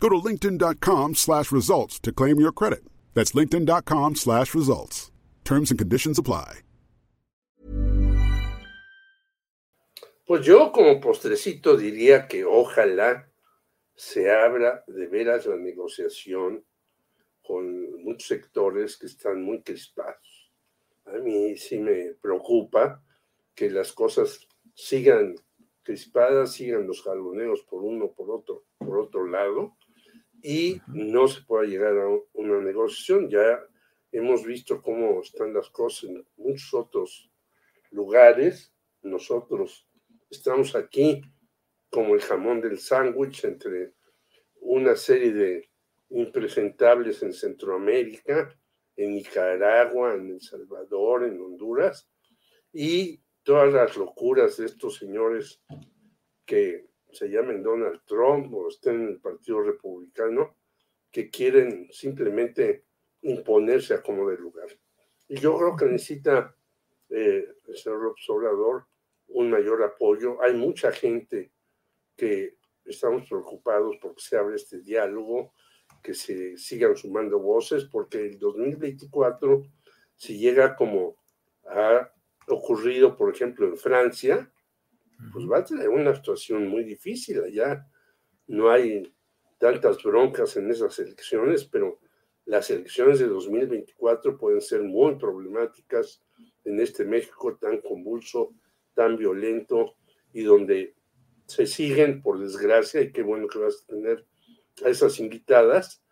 Go to linkedin.com slash results to claim your credit. That's linkedin.com slash results. Terms and conditions apply. Pues yo como postrecito diría que ojalá se abra de veras la negociación con muchos sectores que están muy crispados. A mí sí me preocupa que las cosas sigan crispadas, sigan los jaloneos por uno, por otro, por otro lado, y no se pueda llegar a una negociación. Ya hemos visto cómo están las cosas en muchos otros lugares. Nosotros estamos aquí como el jamón del sándwich entre una serie de impresentables en Centroamérica, en Nicaragua, en El Salvador, en Honduras, y todas las locuras de estos señores que se llamen Donald Trump o estén en el Partido Republicano, que quieren simplemente imponerse a como de lugar. Y yo creo que necesita eh, el señor Obrador un mayor apoyo. Hay mucha gente que estamos preocupados porque se abre este diálogo, que se sigan sumando voces, porque el 2024, si llega como ha ocurrido, por ejemplo, en Francia, pues va a tener una situación muy difícil allá. No hay tantas broncas en esas elecciones, pero las elecciones de 2024 pueden ser muy problemáticas en este México tan convulso, tan violento y donde se siguen, por desgracia, y qué bueno que vas a tener a esas invitadas,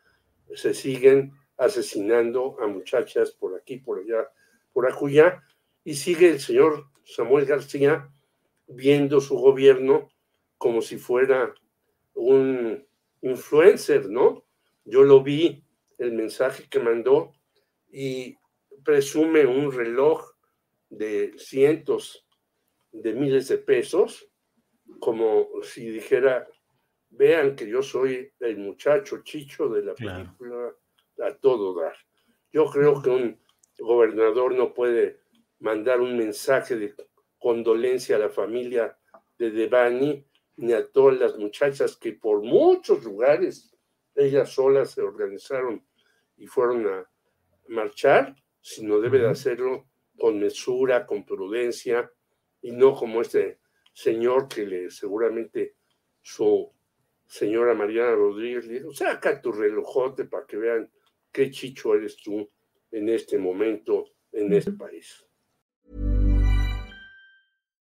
se siguen asesinando a muchachas por aquí, por allá, por acullá, y sigue el señor Samuel García viendo su gobierno como si fuera un influencer, ¿no? Yo lo vi, el mensaje que mandó, y presume un reloj de cientos de miles de pesos, como si dijera, vean que yo soy el muchacho chicho de la película a todo dar. Yo creo que un gobernador no puede mandar un mensaje de condolencia a la familia de Devani ni a todas las muchachas que por muchos lugares ellas solas se organizaron y fueron a marchar, sino debe de hacerlo con mesura, con prudencia y no como este señor que le seguramente su señora Mariana Rodríguez le dijo, saca tu relojote para que vean qué chicho eres tú en este momento en este país.